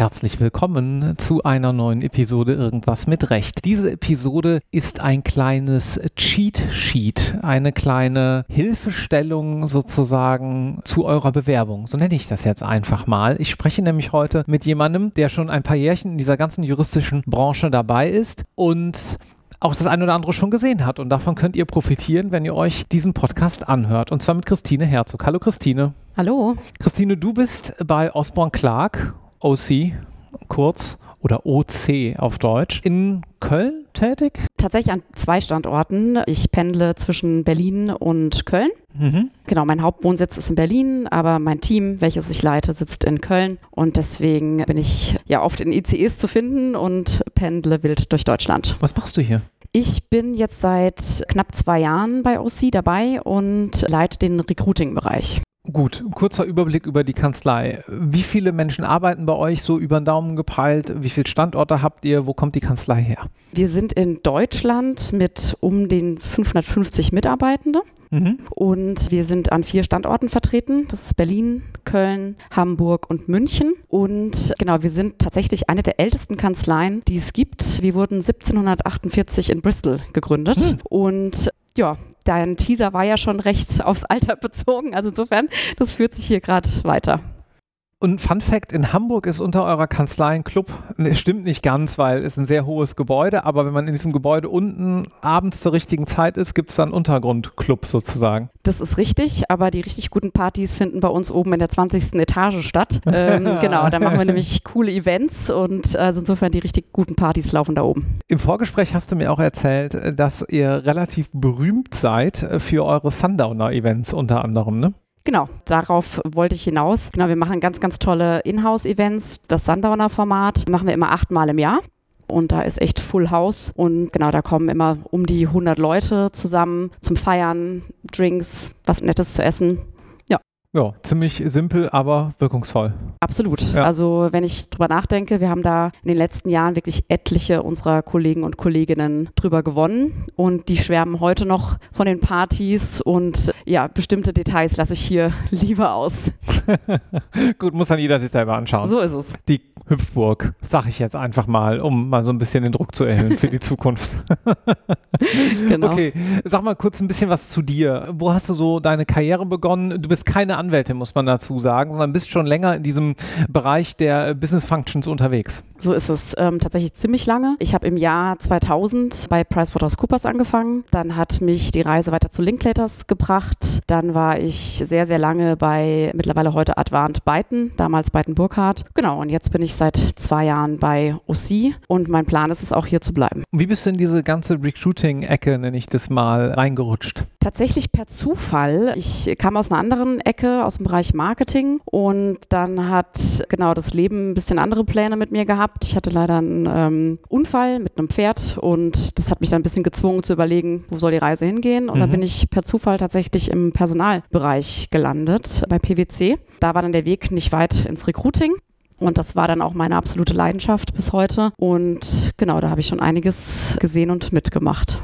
Herzlich willkommen zu einer neuen Episode Irgendwas mit Recht. Diese Episode ist ein kleines Cheat Sheet, eine kleine Hilfestellung sozusagen zu eurer Bewerbung. So nenne ich das jetzt einfach mal. Ich spreche nämlich heute mit jemandem, der schon ein paar Jährchen in dieser ganzen juristischen Branche dabei ist und auch das eine oder andere schon gesehen hat. Und davon könnt ihr profitieren, wenn ihr euch diesen Podcast anhört. Und zwar mit Christine Herzog. Hallo Christine. Hallo. Christine, du bist bei Osborne Clark OC kurz oder OC auf Deutsch, in Köln tätig? Tatsächlich an zwei Standorten. Ich pendle zwischen Berlin und Köln. Mhm. Genau, mein Hauptwohnsitz ist in Berlin, aber mein Team, welches ich leite, sitzt in Köln. Und deswegen bin ich ja oft in ICEs zu finden und pendle wild durch Deutschland. Was machst du hier? Ich bin jetzt seit knapp zwei Jahren bei OC dabei und leite den Recruiting-Bereich. Gut, kurzer Überblick über die Kanzlei. Wie viele Menschen arbeiten bei euch so über den Daumen gepeilt? Wie viele Standorte habt ihr? Wo kommt die Kanzlei her? Wir sind in Deutschland mit um den 550 Mitarbeitenden. Mhm. Und wir sind an vier Standorten vertreten. Das ist Berlin, Köln, Hamburg und München. Und genau, wir sind tatsächlich eine der ältesten Kanzleien, die es gibt. Wir wurden 1748 in Bristol gegründet. Mhm. Und ja, dein Teaser war ja schon recht aufs Alter bezogen. Also insofern, das führt sich hier gerade weiter. Und Fun Fact, in Hamburg ist unter eurer Kanzlei ein Club. Ne, stimmt nicht ganz, weil es ein sehr hohes Gebäude, aber wenn man in diesem Gebäude unten abends zur richtigen Zeit ist, gibt es dann Untergrundclub sozusagen. Das ist richtig, aber die richtig guten Partys finden bei uns oben in der 20. Etage statt. Ähm, genau, da machen wir nämlich coole Events und also insofern die richtig guten Partys laufen da oben. Im Vorgespräch hast du mir auch erzählt, dass ihr relativ berühmt seid für eure Sundowner-Events unter anderem, ne? Genau, darauf wollte ich hinaus. Genau, wir machen ganz, ganz tolle Inhouse-Events. Das Sundowner-Format machen wir immer achtmal im Jahr. Und da ist echt Full House. Und genau, da kommen immer um die 100 Leute zusammen zum Feiern, Drinks, was Nettes zu essen. Ja, ziemlich simpel, aber wirkungsvoll. Absolut. Ja. Also wenn ich drüber nachdenke, wir haben da in den letzten Jahren wirklich etliche unserer Kollegen und Kolleginnen drüber gewonnen und die schwärmen heute noch von den Partys und ja, bestimmte Details lasse ich hier lieber aus. Gut, muss dann jeder sich selber anschauen. So ist es. Die Hüpfburg, sag ich jetzt einfach mal, um mal so ein bisschen den Druck zu erhöhen für die Zukunft. genau. Okay, sag mal kurz ein bisschen was zu dir. Wo hast du so deine Karriere begonnen? Du bist keine Anwältin, muss man dazu sagen, sondern bist schon länger in diesem Bereich der Business Functions unterwegs. So ist es ähm, tatsächlich ziemlich lange. Ich habe im Jahr 2000 bei PricewaterhouseCoopers angefangen. Dann hat mich die Reise weiter zu Linklaters gebracht. Dann war ich sehr, sehr lange bei mittlerweile heute Advant Byton, damals Byton Burkhardt. Genau, und jetzt bin ich seit zwei Jahren bei OC und mein Plan ist es auch hier zu bleiben. Wie bist du in diese ganze Recruiting-Ecke, nenne ich das mal, reingerutscht? Tatsächlich per Zufall. Ich kam aus einer anderen Ecke, aus dem Bereich Marketing und dann hat genau das Leben ein bisschen andere Pläne mit mir gehabt. Ich hatte leider einen ähm, Unfall mit einem Pferd und das hat mich dann ein bisschen gezwungen zu überlegen, wo soll die Reise hingehen. Und mhm. dann bin ich per Zufall tatsächlich im Personalbereich gelandet bei PwC. Da war dann der Weg nicht weit ins Recruiting. Und das war dann auch meine absolute Leidenschaft bis heute. Und genau, da habe ich schon einiges gesehen und mitgemacht.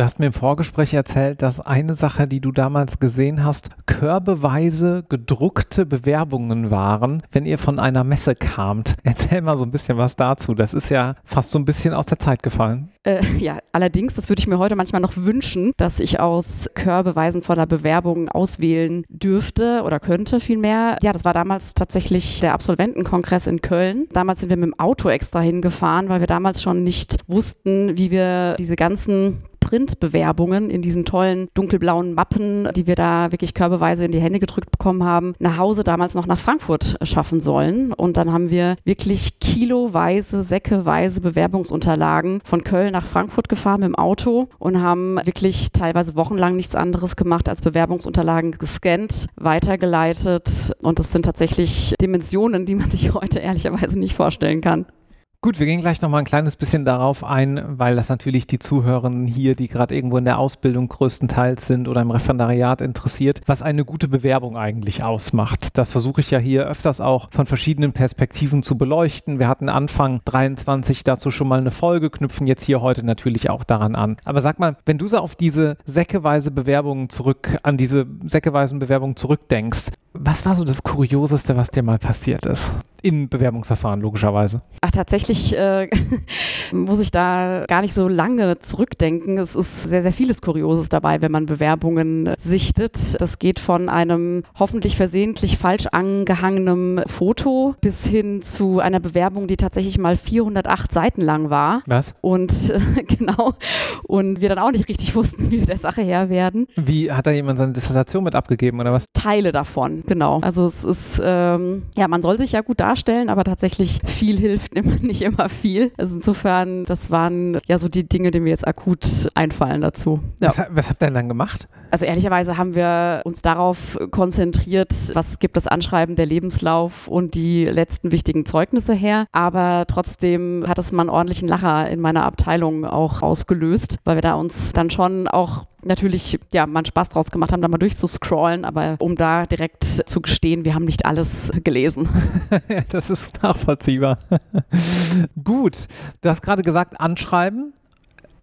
Du hast mir im Vorgespräch erzählt, dass eine Sache, die du damals gesehen hast, körbeweise gedruckte Bewerbungen waren, wenn ihr von einer Messe kamt. Erzähl mal so ein bisschen was dazu. Das ist ja fast so ein bisschen aus der Zeit gefallen. Äh, ja, allerdings, das würde ich mir heute manchmal noch wünschen, dass ich aus Körbeweisen voller Bewerbungen auswählen dürfte oder könnte vielmehr. Ja, das war damals tatsächlich der Absolventenkongress in Köln. Damals sind wir mit dem Auto extra hingefahren, weil wir damals schon nicht wussten, wie wir diese ganzen Printbewerbungen in diesen tollen dunkelblauen Mappen, die wir da wirklich körbeweise in die Hände gedrückt bekommen haben, nach Hause damals noch nach Frankfurt schaffen sollen. Und dann haben wir wirklich kiloweise, säckeweise Bewerbungsunterlagen von Köln nach Frankfurt gefahren mit dem Auto und haben wirklich teilweise wochenlang nichts anderes gemacht als Bewerbungsunterlagen gescannt, weitergeleitet. Und das sind tatsächlich Dimensionen, die man sich heute ehrlicherweise nicht vorstellen kann. Gut, wir gehen gleich noch mal ein kleines bisschen darauf ein, weil das natürlich die Zuhörenden hier, die gerade irgendwo in der Ausbildung größtenteils sind oder im Referendariat interessiert, was eine gute Bewerbung eigentlich ausmacht. Das versuche ich ja hier öfters auch von verschiedenen Perspektiven zu beleuchten. Wir hatten Anfang 23 dazu schon mal eine Folge, knüpfen jetzt hier heute natürlich auch daran an. Aber sag mal, wenn du so auf diese säckeweise Bewerbungen zurück, an diese säckeweisen Bewerbungen zurückdenkst, was war so das Kurioseste, was dir mal passiert ist? Im Bewerbungsverfahren, logischerweise. Ach, tatsächlich äh, muss ich da gar nicht so lange zurückdenken. Es ist sehr, sehr vieles Kurioses dabei, wenn man Bewerbungen sichtet. Das geht von einem hoffentlich versehentlich falsch angehangenen Foto bis hin zu einer Bewerbung, die tatsächlich mal 408 Seiten lang war. Was? Und äh, genau. Und wir dann auch nicht richtig wussten, wie wir der Sache Herr werden. Wie hat da jemand seine Dissertation mit abgegeben oder was? Teile davon, genau. Also es ist, ähm, ja, man soll sich ja gut darstellen, aber tatsächlich viel hilft immer, nicht immer viel. Also insofern, das waren ja so die Dinge, die mir jetzt akut einfallen dazu. Ja. Was, was habt ihr denn dann gemacht? Also ehrlicherweise haben wir uns darauf konzentriert, was gibt das Anschreiben, der Lebenslauf und die letzten wichtigen Zeugnisse her. Aber trotzdem hat es mal einen ordentlichen Lacher in meiner Abteilung auch ausgelöst, weil wir da uns dann schon auch natürlich ja mal Spaß draus gemacht haben, da mal durchzuscrollen, aber um da direkt zu gestehen, wir haben nicht alles gelesen. das ist nachvollziehbar. Gut, du hast gerade gesagt, anschreiben.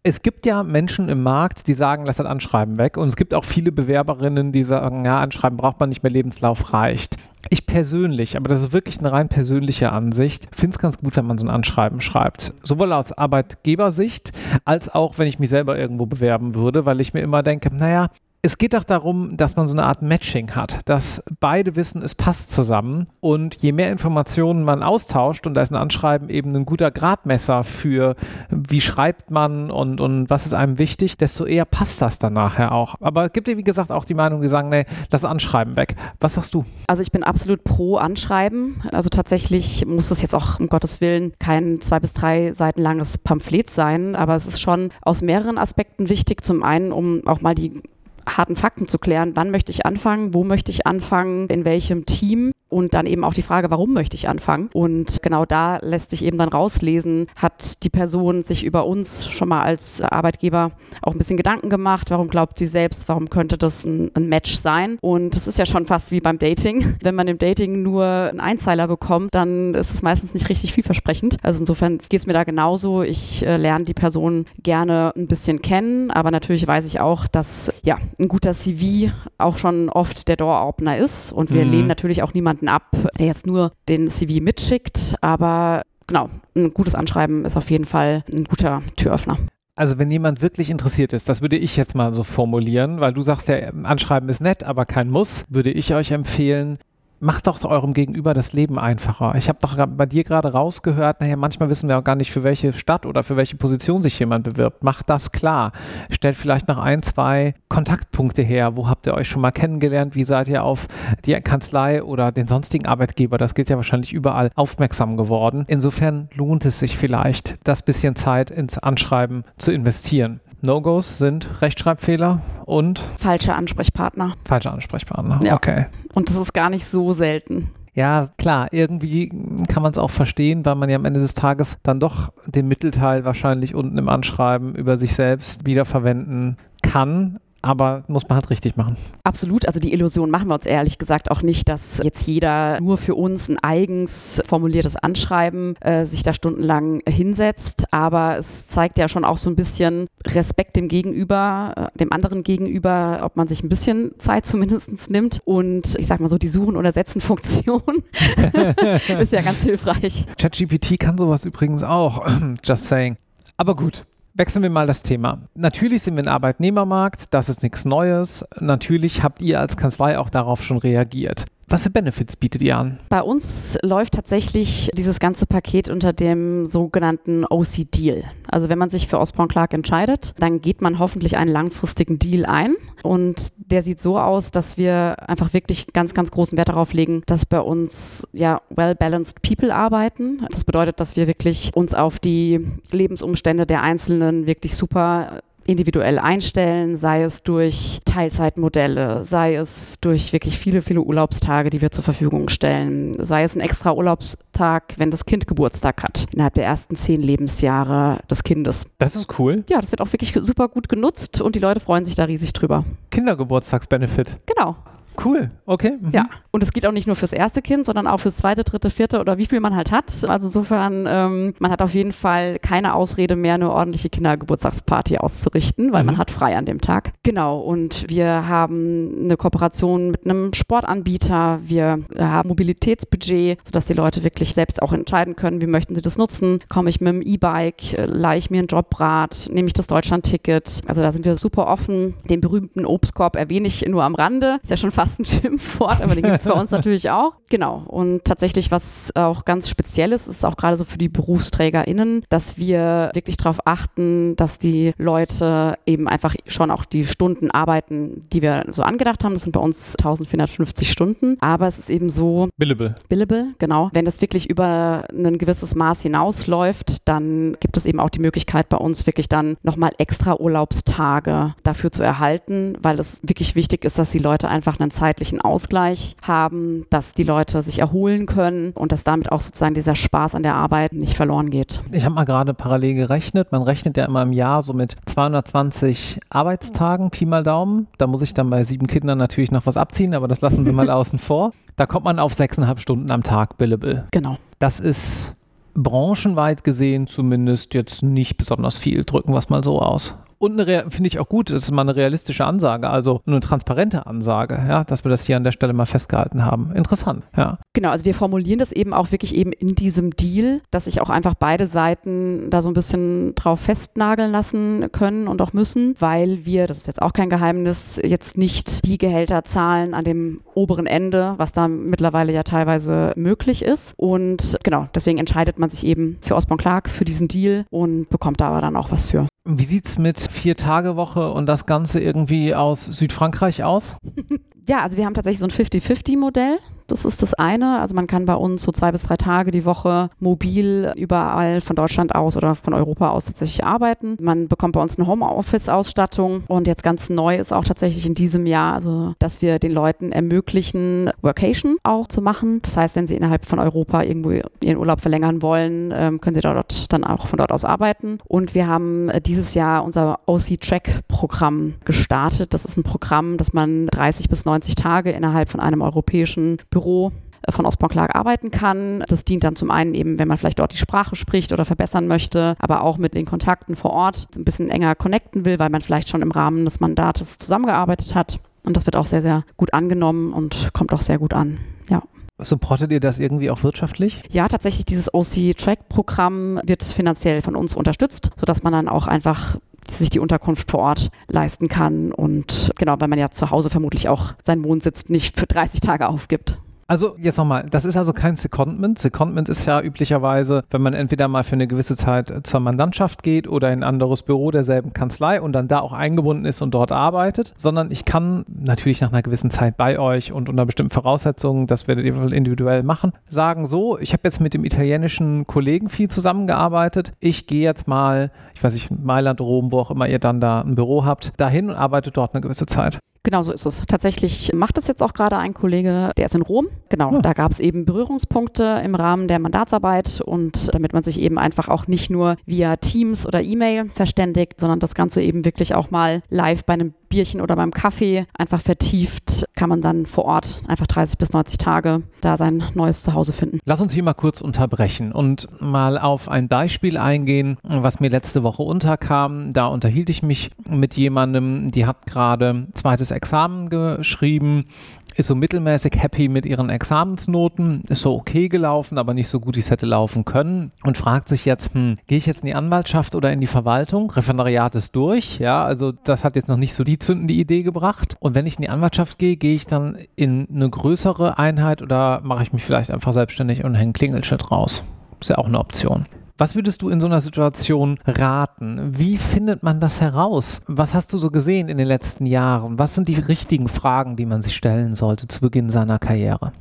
Es gibt ja Menschen im Markt, die sagen, lass das Anschreiben weg. Und es gibt auch viele Bewerberinnen, die sagen, ja, Anschreiben braucht man nicht mehr, Lebenslauf reicht. Ich persönlich, aber das ist wirklich eine rein persönliche Ansicht, finde es ganz gut, wenn man so ein Anschreiben schreibt. Sowohl aus Arbeitgebersicht als auch, wenn ich mich selber irgendwo bewerben würde, weil ich mir immer denke, naja, es geht doch darum, dass man so eine Art Matching hat, dass beide wissen, es passt zusammen. Und je mehr Informationen man austauscht, und da ist ein Anschreiben eben ein guter Gradmesser für, wie schreibt man und, und was ist einem wichtig, desto eher passt das dann nachher auch. Aber es gibt ja, wie gesagt, auch die Meinung, die sagen, nee, lass Anschreiben weg. Was sagst du? Also ich bin absolut pro Anschreiben. Also tatsächlich muss es jetzt auch, um Gottes Willen, kein zwei bis drei Seiten langes Pamphlet sein, aber es ist schon aus mehreren Aspekten wichtig. Zum einen, um auch mal die harten Fakten zu klären. Wann möchte ich anfangen? Wo möchte ich anfangen? In welchem Team? Und dann eben auch die Frage, warum möchte ich anfangen? Und genau da lässt sich eben dann rauslesen, hat die Person sich über uns schon mal als Arbeitgeber auch ein bisschen Gedanken gemacht? Warum glaubt sie selbst? Warum könnte das ein, ein Match sein? Und das ist ja schon fast wie beim Dating. Wenn man im Dating nur einen Einzeiler bekommt, dann ist es meistens nicht richtig vielversprechend. Also insofern geht es mir da genauso. Ich äh, lerne die Person gerne ein bisschen kennen, aber natürlich weiß ich auch, dass ja ein guter CV auch schon oft der Door-Opener ist. Und wir mhm. lehnen natürlich auch niemanden jemanden ab, der jetzt nur den CV mitschickt, aber genau, ein gutes Anschreiben ist auf jeden Fall ein guter Türöffner. Also wenn jemand wirklich interessiert ist, das würde ich jetzt mal so formulieren, weil du sagst ja, Anschreiben ist nett, aber kein Muss, würde ich euch empfehlen, macht doch eurem Gegenüber das Leben einfacher. Ich habe doch bei dir gerade rausgehört, naja, manchmal wissen wir auch gar nicht, für welche Stadt oder für welche Position sich jemand bewirbt. Macht das klar. Stellt vielleicht noch ein, zwei Kontaktpunkte her. Wo habt ihr euch schon mal kennengelernt? Wie seid ihr auf die Kanzlei oder den sonstigen Arbeitgeber, das gilt ja wahrscheinlich überall, aufmerksam geworden? Insofern lohnt es sich vielleicht, das bisschen Zeit ins Anschreiben zu investieren. No-Gos sind Rechtschreibfehler und falsche Ansprechpartner. Falsche Ansprechpartner, ja. okay. Und das ist gar nicht so selten. Ja, klar, irgendwie kann man es auch verstehen, weil man ja am Ende des Tages dann doch den Mittelteil wahrscheinlich unten im Anschreiben über sich selbst wiederverwenden kann aber muss man halt richtig machen. Absolut. Also die Illusion machen wir uns ehrlich gesagt auch nicht, dass jetzt jeder nur für uns ein eigens formuliertes Anschreiben äh, sich da stundenlang hinsetzt. Aber es zeigt ja schon auch so ein bisschen Respekt dem Gegenüber, äh, dem anderen gegenüber, ob man sich ein bisschen Zeit zumindest nimmt. Und ich sag mal so, die Suchen- oder Setzen-Funktion ist ja ganz hilfreich. ChatGPT kann sowas übrigens auch. Just saying. Aber gut, Wechseln wir mal das Thema. Natürlich sind wir ein Arbeitnehmermarkt, das ist nichts Neues. Natürlich habt ihr als Kanzlei auch darauf schon reagiert. Was für Benefits bietet ihr an? Bei uns läuft tatsächlich dieses ganze Paket unter dem sogenannten OC-Deal. Also wenn man sich für Osborne Clark entscheidet, dann geht man hoffentlich einen langfristigen Deal ein. Und der sieht so aus, dass wir einfach wirklich ganz, ganz großen Wert darauf legen, dass bei uns ja well-balanced people arbeiten. Das bedeutet, dass wir wirklich uns auf die Lebensumstände der Einzelnen wirklich super individuell einstellen, sei es durch Teilzeitmodelle, sei es durch wirklich viele, viele Urlaubstage, die wir zur Verfügung stellen, sei es ein extra Urlaubstag, wenn das Kind Geburtstag hat, innerhalb der ersten zehn Lebensjahre des Kindes. Das ist cool. Ja, das wird auch wirklich super gut genutzt und die Leute freuen sich da riesig drüber. Kindergeburtstagsbenefit. Genau. Cool, okay. Mhm. Ja, und es geht auch nicht nur fürs erste Kind, sondern auch fürs zweite, dritte, vierte oder wie viel man halt hat. Also insofern, ähm, man hat auf jeden Fall keine Ausrede mehr, eine ordentliche Kindergeburtstagsparty auszurichten, weil mhm. man hat frei an dem Tag. Genau, und wir haben eine Kooperation mit einem Sportanbieter. Wir haben Mobilitätsbudget, sodass die Leute wirklich selbst auch entscheiden können, wie möchten sie das nutzen. Komme ich mit dem E-Bike, äh, leihe ich mir ein Jobrad, nehme ich das Deutschland-Ticket. Also da sind wir super offen. Den berühmten Obstkorb erwähne ich nur am Rande. Ist ja schon fast ein Schimpfwort, aber den gibt es bei uns natürlich auch. Genau. Und tatsächlich, was auch ganz speziell ist, ist auch gerade so für die BerufsträgerInnen, dass wir wirklich darauf achten, dass die Leute eben einfach schon auch die Stunden arbeiten, die wir so angedacht haben. Das sind bei uns 1450 Stunden. Aber es ist eben so. Billable. Billable, genau. Wenn das wirklich über ein gewisses Maß hinausläuft, dann gibt es eben auch die Möglichkeit bei uns wirklich dann nochmal extra Urlaubstage dafür zu erhalten, weil es wirklich wichtig ist, dass die Leute einfach einen zeitlichen Ausgleich haben, dass die Leute sich erholen können und dass damit auch sozusagen dieser Spaß an der Arbeit nicht verloren geht. Ich habe mal gerade parallel gerechnet. Man rechnet ja immer im Jahr so mit 220 Arbeitstagen, Pi mal Daumen. Da muss ich dann bei sieben Kindern natürlich noch was abziehen, aber das lassen wir mal außen vor. Da kommt man auf sechseinhalb Stunden am Tag billable. Genau. Das ist branchenweit gesehen zumindest jetzt nicht besonders viel. Drücken wir es mal so aus. Und finde ich auch gut, das ist mal eine realistische Ansage, also eine transparente Ansage, ja, dass wir das hier an der Stelle mal festgehalten haben. Interessant, ja. Genau, also wir formulieren das eben auch wirklich eben in diesem Deal, dass sich auch einfach beide Seiten da so ein bisschen drauf festnageln lassen können und auch müssen, weil wir, das ist jetzt auch kein Geheimnis, jetzt nicht die Gehälter zahlen an dem oberen Ende, was da mittlerweile ja teilweise möglich ist. Und genau, deswegen entscheidet man sich eben für Osborne Clark, für diesen Deal und bekommt da aber dann auch was für. Wie sieht es mit Vier-Tage-Woche und das Ganze irgendwie aus Südfrankreich aus? ja, also wir haben tatsächlich so ein 50-50-Modell. Das ist das eine. Also man kann bei uns so zwei bis drei Tage die Woche mobil überall von Deutschland aus oder von Europa aus tatsächlich arbeiten. Man bekommt bei uns eine Homeoffice-Ausstattung und jetzt ganz neu ist auch tatsächlich in diesem Jahr, also dass wir den Leuten ermöglichen, Workation auch zu machen. Das heißt, wenn sie innerhalb von Europa irgendwo ihren Urlaub verlängern wollen, ähm, können sie dort dann auch von dort aus arbeiten. Und wir haben äh, dieses Jahr unser OC-Track-Programm gestartet. Das ist ein Programm, das man 30 bis 90 Tage innerhalb von einem europäischen Büro äh, von Osborne Clark arbeiten kann. Das dient dann zum einen eben, wenn man vielleicht dort die Sprache spricht oder verbessern möchte, aber auch mit den Kontakten vor Ort ein bisschen enger connecten will, weil man vielleicht schon im Rahmen des Mandates zusammengearbeitet hat. Und das wird auch sehr, sehr gut angenommen und kommt auch sehr gut an. Ja. Supportet ihr das irgendwie auch wirtschaftlich? Ja, tatsächlich, dieses OC-Track-Programm wird finanziell von uns unterstützt, sodass man dann auch einfach sich die Unterkunft vor Ort leisten kann und genau, weil man ja zu Hause vermutlich auch seinen Wohnsitz nicht für 30 Tage aufgibt. Also jetzt nochmal, das ist also kein Secondment. Secondment ist ja üblicherweise, wenn man entweder mal für eine gewisse Zeit zur Mandantschaft geht oder in ein anderes Büro derselben Kanzlei und dann da auch eingebunden ist und dort arbeitet, sondern ich kann natürlich nach einer gewissen Zeit bei euch und unter bestimmten Voraussetzungen, das werdet ihr individuell machen, sagen so, ich habe jetzt mit dem italienischen Kollegen viel zusammengearbeitet, ich gehe jetzt mal, ich weiß nicht, Mailand, Rom, wo auch immer ihr dann da ein Büro habt, dahin und arbeite dort eine gewisse Zeit. Genau so ist es. Tatsächlich macht es jetzt auch gerade ein Kollege, der ist in Rom. Genau, ja. da gab es eben Berührungspunkte im Rahmen der Mandatsarbeit und damit man sich eben einfach auch nicht nur via Teams oder E-Mail verständigt, sondern das Ganze eben wirklich auch mal live bei einem Bierchen oder beim Kaffee einfach vertieft, kann man dann vor Ort einfach 30 bis 90 Tage da sein neues Zuhause finden. Lass uns hier mal kurz unterbrechen und mal auf ein Beispiel eingehen, was mir letzte Woche unterkam. Da unterhielt ich mich mit jemandem, die hat gerade zweites Examen geschrieben ist so mittelmäßig happy mit ihren Examensnoten, ist so okay gelaufen, aber nicht so gut, wie es hätte laufen können und fragt sich jetzt, hm, gehe ich jetzt in die Anwaltschaft oder in die Verwaltung? Referendariat ist durch, ja, also das hat jetzt noch nicht so die zündende Idee gebracht. Und wenn ich in die Anwaltschaft gehe, gehe ich dann in eine größere Einheit oder mache ich mich vielleicht einfach selbstständig und hänge Klingelschild raus? Ist ja auch eine Option. Was würdest du in so einer Situation raten? Wie findet man das heraus? Was hast du so gesehen in den letzten Jahren? Was sind die richtigen Fragen, die man sich stellen sollte zu Beginn seiner Karriere?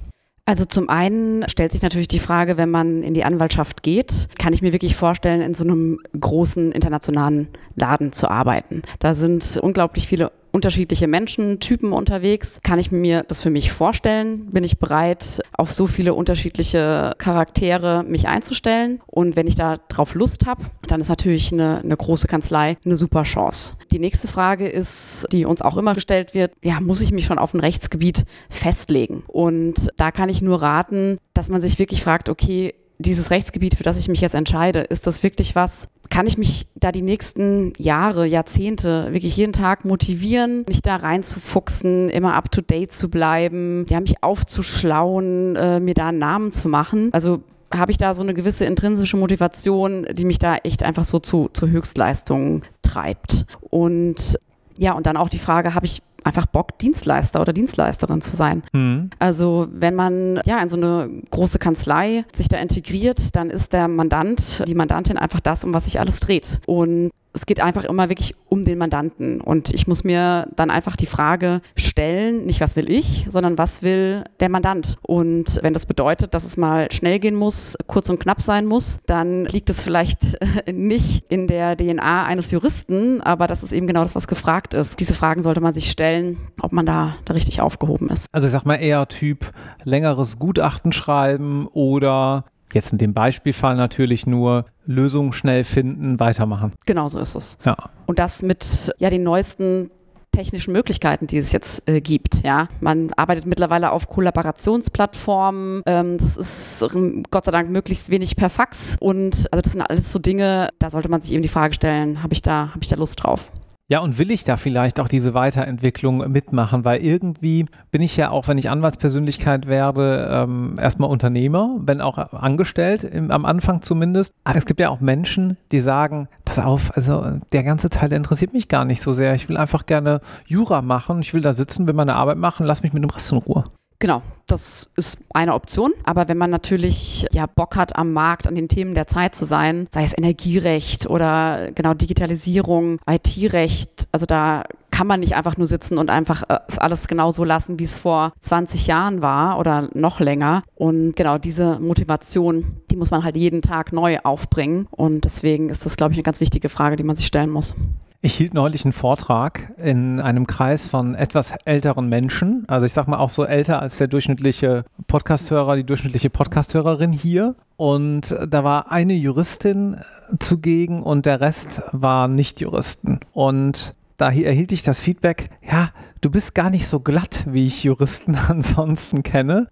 Also zum einen stellt sich natürlich die Frage, wenn man in die Anwaltschaft geht, kann ich mir wirklich vorstellen, in so einem großen internationalen Laden zu arbeiten. Da sind unglaublich viele unterschiedliche Menschen, Typen unterwegs. Kann ich mir das für mich vorstellen? Bin ich bereit, auf so viele unterschiedliche Charaktere mich einzustellen? Und wenn ich da drauf Lust habe, dann ist natürlich eine, eine große Kanzlei eine super Chance. Die nächste Frage ist, die uns auch immer gestellt wird, ja, muss ich mich schon auf ein Rechtsgebiet festlegen? Und da kann ich nur raten, dass man sich wirklich fragt, okay, dieses Rechtsgebiet, für das ich mich jetzt entscheide, ist das wirklich was? Kann ich mich da die nächsten Jahre, Jahrzehnte wirklich jeden Tag motivieren, mich da reinzufuchsen, immer up to date zu bleiben, ja, mich aufzuschlauen, äh, mir da einen Namen zu machen? Also habe ich da so eine gewisse intrinsische Motivation, die mich da echt einfach so zu, zu Höchstleistungen treibt. Und ja, und dann auch die Frage, habe ich einfach Bock, Dienstleister oder Dienstleisterin zu sein. Mhm. Also wenn man ja in so eine große Kanzlei sich da integriert, dann ist der Mandant, die Mandantin einfach das, um was sich alles dreht. Und es geht einfach immer wirklich um den Mandanten. Und ich muss mir dann einfach die Frage stellen, nicht was will ich, sondern was will der Mandant. Und wenn das bedeutet, dass es mal schnell gehen muss, kurz und knapp sein muss, dann liegt es vielleicht nicht in der DNA eines Juristen, aber das ist eben genau das, was gefragt ist. Diese Fragen sollte man sich stellen, ob man da, da richtig aufgehoben ist. Also ich sag mal eher Typ längeres Gutachten schreiben oder Jetzt in dem Beispielfall natürlich nur Lösungen schnell finden, weitermachen. Genau so ist es. Ja. Und das mit ja den neuesten technischen Möglichkeiten, die es jetzt äh, gibt. Ja, man arbeitet mittlerweile auf Kollaborationsplattformen. Ähm, das ist ähm, Gott sei Dank möglichst wenig per Fax. Und also das sind alles so Dinge, da sollte man sich eben die Frage stellen: Habe ich da, habe ich da Lust drauf? Ja, und will ich da vielleicht auch diese Weiterentwicklung mitmachen? Weil irgendwie bin ich ja auch, wenn ich Anwaltspersönlichkeit werde, ähm, erstmal Unternehmer, wenn auch angestellt, im, am Anfang zumindest. Aber es gibt ja auch Menschen, die sagen, pass auf, also der ganze Teil der interessiert mich gar nicht so sehr. Ich will einfach gerne Jura machen, ich will da sitzen, will meine Arbeit machen, lass mich mit dem Rest in Ruhe. Genau, das ist eine Option. Aber wenn man natürlich ja Bock hat, am Markt an den Themen der Zeit zu sein, sei es Energierecht oder genau Digitalisierung, IT-Recht, also da kann man nicht einfach nur sitzen und einfach äh, alles genau so lassen, wie es vor 20 Jahren war oder noch länger. Und genau diese Motivation, die muss man halt jeden Tag neu aufbringen. Und deswegen ist das, glaube ich, eine ganz wichtige Frage, die man sich stellen muss. Ich hielt neulich einen Vortrag in einem Kreis von etwas älteren Menschen. Also ich sag mal auch so älter als der durchschnittliche Podcasthörer, die durchschnittliche Podcasthörerin hier. Und da war eine Juristin zugegen und der Rest war Nicht-Juristen. Und da erhielt ich das Feedback, ja, du bist gar nicht so glatt, wie ich Juristen ansonsten kenne.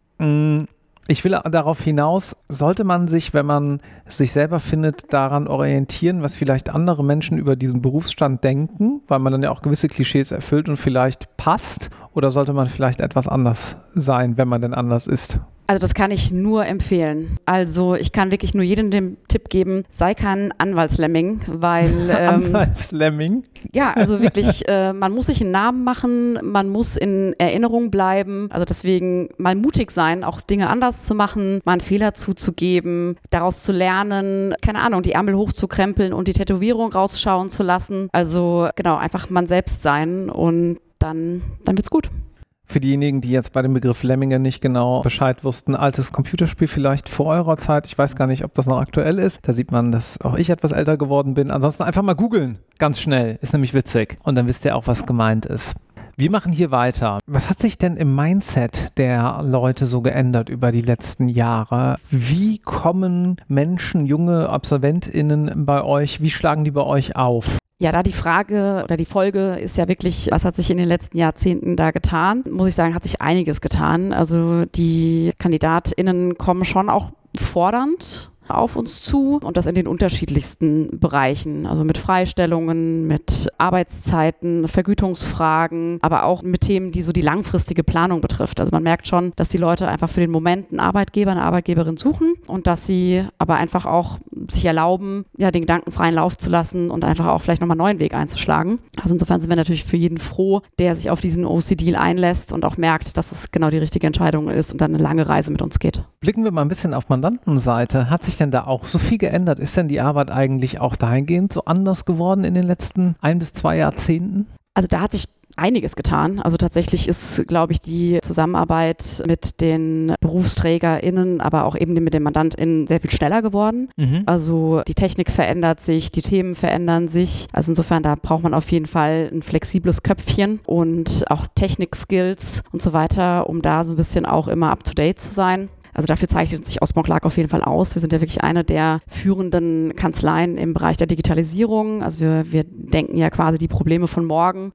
Ich will darauf hinaus, sollte man sich, wenn man sich selber findet, daran orientieren, was vielleicht andere Menschen über diesen Berufsstand denken, weil man dann ja auch gewisse Klischees erfüllt und vielleicht passt? Oder sollte man vielleicht etwas anders sein, wenn man denn anders ist? Also das kann ich nur empfehlen. Also ich kann wirklich nur jedem den Tipp geben, sei kein Anwaltslemming, weil... Ähm, Anwaltslemming? Ja, also wirklich, äh, man muss sich einen Namen machen, man muss in Erinnerung bleiben. Also deswegen mal mutig sein, auch Dinge anders zu machen, mal einen Fehler zuzugeben, daraus zu lernen, keine Ahnung, die Ärmel hochzukrempeln und die Tätowierung rausschauen zu lassen. Also genau, einfach man selbst sein und dann, dann wird's gut. Für diejenigen, die jetzt bei dem Begriff Lemminge nicht genau Bescheid wussten, altes Computerspiel vielleicht vor eurer Zeit. Ich weiß gar nicht, ob das noch aktuell ist. Da sieht man, dass auch ich etwas älter geworden bin. Ansonsten einfach mal googeln. Ganz schnell. Ist nämlich witzig. Und dann wisst ihr auch, was gemeint ist. Wir machen hier weiter. Was hat sich denn im Mindset der Leute so geändert über die letzten Jahre? Wie kommen Menschen, junge AbsolventInnen bei euch, wie schlagen die bei euch auf? Ja, da die Frage oder die Folge ist ja wirklich, was hat sich in den letzten Jahrzehnten da getan? Muss ich sagen, hat sich einiges getan. Also die KandidatInnen kommen schon auch fordernd auf uns zu und das in den unterschiedlichsten Bereichen, also mit Freistellungen, mit Arbeitszeiten, Vergütungsfragen, aber auch mit Themen, die so die langfristige Planung betrifft. Also man merkt schon, dass die Leute einfach für den Moment einen Arbeitgeber, eine Arbeitgeberin suchen und dass sie aber einfach auch sich erlauben, ja, den Gedanken freien Lauf zu lassen und einfach auch vielleicht nochmal einen neuen Weg einzuschlagen. Also insofern sind wir natürlich für jeden froh, der sich auf diesen OC-Deal einlässt und auch merkt, dass es genau die richtige Entscheidung ist und dann eine lange Reise mit uns geht. Blicken wir mal ein bisschen auf Mandantenseite. Hat sich denn da auch so viel geändert? Ist denn die Arbeit eigentlich auch dahingehend so anders geworden in den letzten ein bis zwei Jahrzehnten? Also da hat sich einiges getan. Also tatsächlich ist, glaube ich, die Zusammenarbeit mit den BerufsträgerInnen, aber auch eben mit den MandantInnen sehr viel schneller geworden. Mhm. Also die Technik verändert sich, die Themen verändern sich. Also insofern, da braucht man auf jeden Fall ein flexibles Köpfchen und auch Technik-Skills und so weiter, um da so ein bisschen auch immer up to date zu sein. Also dafür zeichnet sich Osborne Clark auf jeden Fall aus. Wir sind ja wirklich eine der führenden Kanzleien im Bereich der Digitalisierung. Also wir, wir denken ja quasi die Probleme von morgen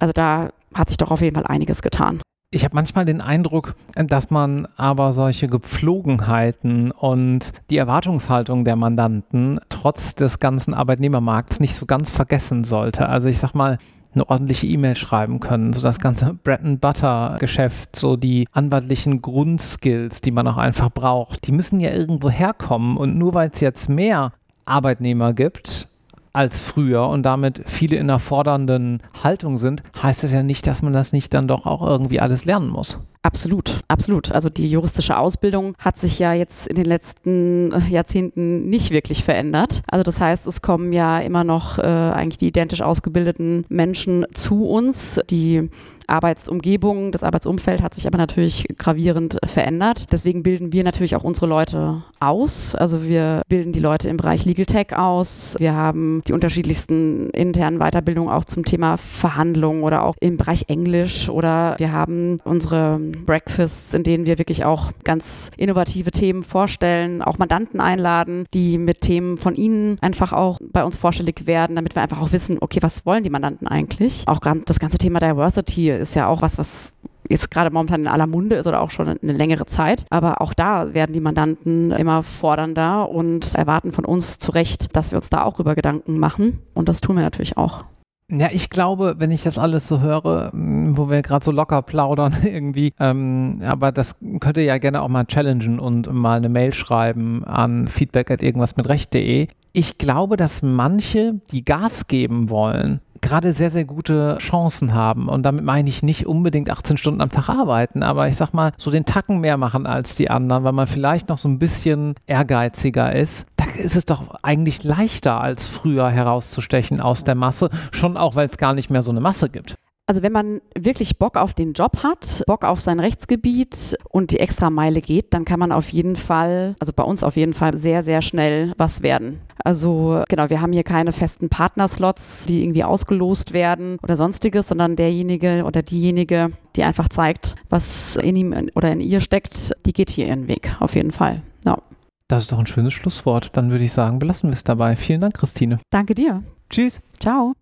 also da hat sich doch auf jeden Fall einiges getan. Ich habe manchmal den Eindruck, dass man aber solche Gepflogenheiten und die Erwartungshaltung der Mandanten trotz des ganzen Arbeitnehmermarkts nicht so ganz vergessen sollte. Also ich sag mal, eine ordentliche E-Mail schreiben können, so das ganze Bread and Butter Geschäft, so die anwaltlichen Grundskills, die man auch einfach braucht, die müssen ja irgendwo herkommen und nur weil es jetzt mehr Arbeitnehmer gibt, als früher und damit viele in einer fordernden Haltung sind, heißt das ja nicht, dass man das nicht dann doch auch irgendwie alles lernen muss. Absolut, absolut. Also die juristische Ausbildung hat sich ja jetzt in den letzten äh, Jahrzehnten nicht wirklich verändert. Also das heißt, es kommen ja immer noch äh, eigentlich die identisch ausgebildeten Menschen zu uns. Die Arbeitsumgebung, das Arbeitsumfeld hat sich aber natürlich gravierend verändert. Deswegen bilden wir natürlich auch unsere Leute aus. Also wir bilden die Leute im Bereich Legal Tech aus. Wir haben die unterschiedlichsten internen Weiterbildungen auch zum Thema Verhandlungen oder auch im Bereich Englisch oder wir haben unsere Breakfasts, in denen wir wirklich auch ganz innovative Themen vorstellen, auch Mandanten einladen, die mit Themen von ihnen einfach auch bei uns vorstellig werden, damit wir einfach auch wissen, okay, was wollen die Mandanten eigentlich? Auch das ganze Thema Diversity ist ja auch was, was jetzt gerade momentan in aller Munde ist oder auch schon eine längere Zeit. Aber auch da werden die Mandanten immer fordernder und erwarten von uns zu Recht, dass wir uns da auch über Gedanken machen. Und das tun wir natürlich auch. Ja, ich glaube, wenn ich das alles so höre, wo wir gerade so locker plaudern irgendwie, ähm, aber das könnt ihr ja gerne auch mal challengen und mal eine Mail schreiben an feedback at irgendwas mit recht.de. Ich glaube, dass manche, die Gas geben wollen, gerade sehr, sehr gute Chancen haben. Und damit meine ich nicht unbedingt 18 Stunden am Tag arbeiten, aber ich sag mal, so den Tacken mehr machen als die anderen, weil man vielleicht noch so ein bisschen ehrgeiziger ist. Da ist es doch eigentlich leichter als früher herauszustechen aus der Masse, schon auch, weil es gar nicht mehr so eine Masse gibt. Also wenn man wirklich Bock auf den Job hat, Bock auf sein Rechtsgebiet und die extra Meile geht, dann kann man auf jeden Fall, also bei uns auf jeden Fall sehr, sehr schnell was werden. Also genau, wir haben hier keine festen Partnerslots, die irgendwie ausgelost werden oder sonstiges, sondern derjenige oder diejenige, die einfach zeigt, was in ihm oder in ihr steckt, die geht hier ihren Weg, auf jeden Fall. Ja. Das ist doch ein schönes Schlusswort. Dann würde ich sagen, belassen wir es dabei. Vielen Dank, Christine. Danke dir. Tschüss. Ciao.